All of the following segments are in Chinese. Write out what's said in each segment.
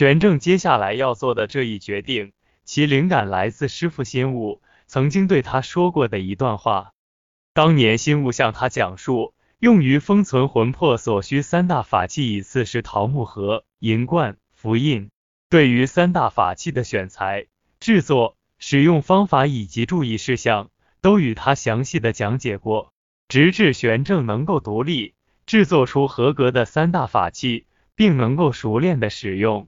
玄正接下来要做的这一决定，其灵感来自师傅心悟曾经对他说过的一段话。当年心悟向他讲述，用于封存魂魄所需三大法器，以次是桃木盒、银冠、符印。对于三大法器的选材、制作、使用方法以及注意事项，都与他详细的讲解过，直至玄正能够独立制作出合格的三大法器，并能够熟练的使用。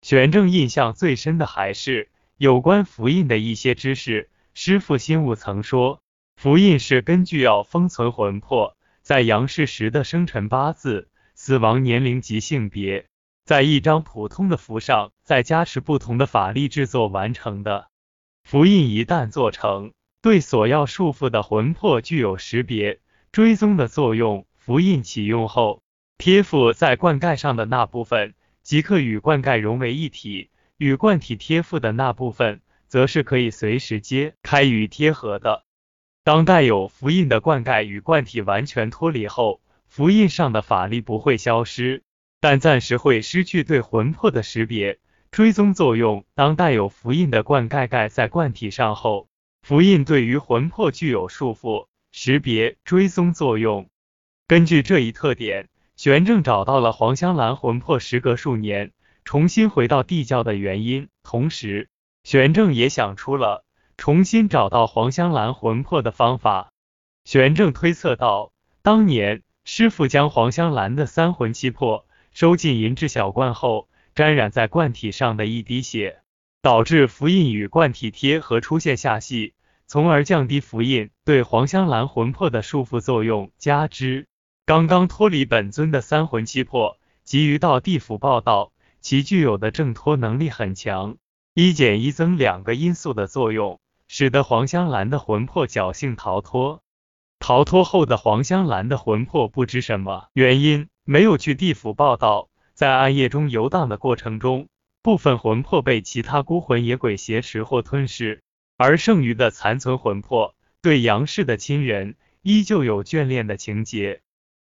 玄正印象最深的还是有关符印的一些知识。师傅心悟曾说，符印是根据要封存魂魄在阳世时的生辰八字、死亡年龄及性别。在一张普通的符上，再加持不同的法力制作完成的符印，一旦做成，对所要束缚的魂魄具有识别、追踪的作用。符印启用后，贴附在罐盖上的那部分，即可与罐盖融为一体；与罐体贴附的那部分，则是可以随时揭开与贴合的。当带有符印的罐盖与罐体完全脱离后，符印上的法力不会消失。但暂时会失去对魂魄的识别、追踪作用。当带有符印的罐盖盖在罐体上后，符印对于魂魄具有束缚、识别、追踪作用。根据这一特点，玄正找到了黄香兰魂魄时隔数年重新回到地窖的原因，同时，玄正也想出了重新找到黄香兰魂魄的方法。玄正推测到，当年师傅将黄香兰的三魂七魄。收进银质小罐后，沾染在罐体上的一滴血，导致符印与罐体贴合出现下隙，从而降低符印对黄香兰魂魄的束缚作用。加之刚刚脱离本尊的三魂七魄，急于到地府报道，其具有的挣脱能力很强，一减一增两个因素的作用，使得黄香兰的魂魄侥幸逃脱。逃脱后的黄香兰的魂魄不知什么原因。没有去地府报道，在暗夜中游荡的过程中，部分魂魄被其他孤魂野鬼挟持或吞噬，而剩余的残存魂魄对杨氏的亲人依旧有眷恋的情节。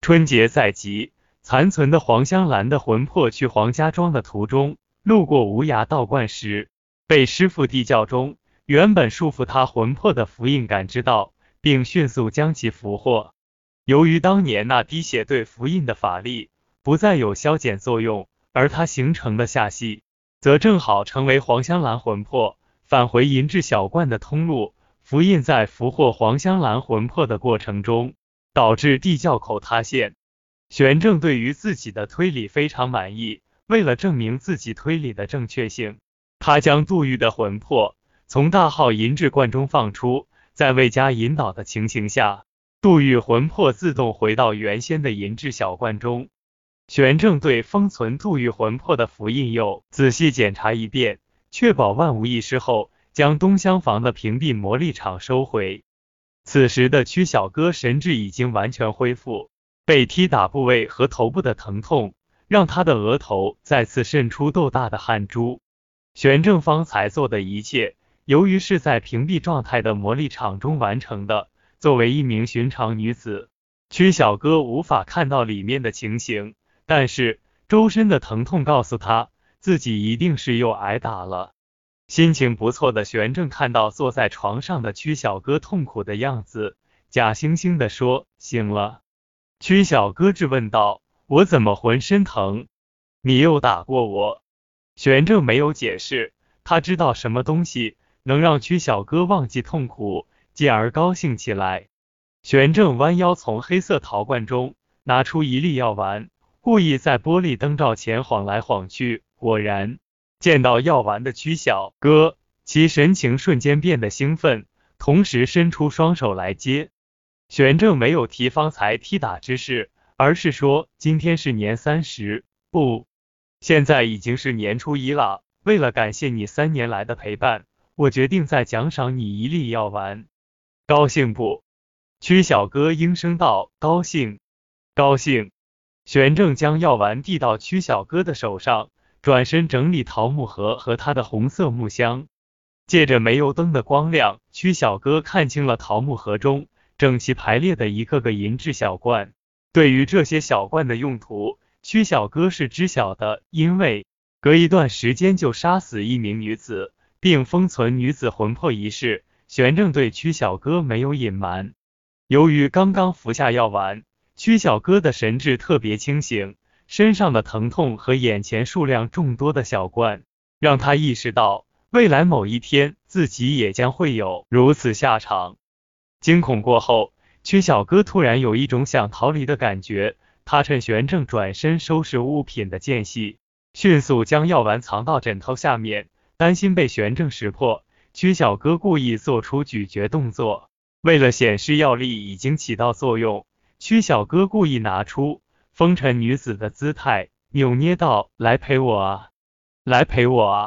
春节在即，残存的黄香兰的魂魄去黄家庄的途中，路过无涯道观时，被师傅地窖中原本束缚他魂魄的符印感知到，并迅速将其俘获。由于当年那滴血对符印的法力不再有消减作用，而它形成的下隙，则正好成为黄香兰魂魄返回银质小罐的通路。符印在俘获黄香兰魂魄的过程中，导致地窖口塌陷。玄正对于自己的推理非常满意，为了证明自己推理的正确性，他将杜玉的魂魄从大号银质罐中放出，在未加引导的情形下。杜玉魂魄自动回到原先的银质小罐中。玄正对封存杜玉魂魄的符印又仔细检查一遍，确保万无一失后，将东厢房的屏蔽魔力场收回。此时的曲小哥神智已经完全恢复，被踢打部位和头部的疼痛让他的额头再次渗出豆大的汗珠。玄正方才做的一切，由于是在屏蔽状态的魔力场中完成的。作为一名寻常女子，曲小哥无法看到里面的情形，但是周身的疼痛告诉他，自己一定是又挨打了。心情不错的玄正看到坐在床上的曲小哥痛苦的样子，假惺惺的说：“醒了。”曲小哥质问道：“我怎么浑身疼？你又打过我？”玄正没有解释，他知道什么东西能让曲小哥忘记痛苦。继而高兴起来。玄正弯腰从黑色陶罐中拿出一粒药丸，故意在玻璃灯罩前晃来晃去。果然，见到药丸的曲小哥，其神情瞬间变得兴奋，同时伸出双手来接。玄正没有提方才踢打之事，而是说：“今天是年三十，不，现在已经是年初一了。为了感谢你三年来的陪伴，我决定再奖赏你一粒药丸。”高兴不？曲小哥应声道：“高兴，高兴。”玄正将药丸递到曲小哥的手上，转身整理桃木盒和他的红色木箱。借着煤油灯的光亮，曲小哥看清了桃木盒中整齐排列的一个个银质小罐。对于这些小罐的用途，曲小哥是知晓的，因为隔一段时间就杀死一名女子，并封存女子魂魄一事，玄正对曲小哥没有隐瞒。由于刚刚服下药丸，曲小哥的神志特别清醒，身上的疼痛和眼前数量众多的小罐，让他意识到未来某一天自己也将会有如此下场。惊恐过后，曲小哥突然有一种想逃离的感觉，他趁玄正转身收拾物品的间隙，迅速将药丸藏到枕头下面，担心被玄正识破，曲小哥故意做出咀嚼动作。为了显示药力已经起到作用，曲小哥故意拿出风尘女子的姿态，扭捏道：“来陪我啊，来陪我啊。”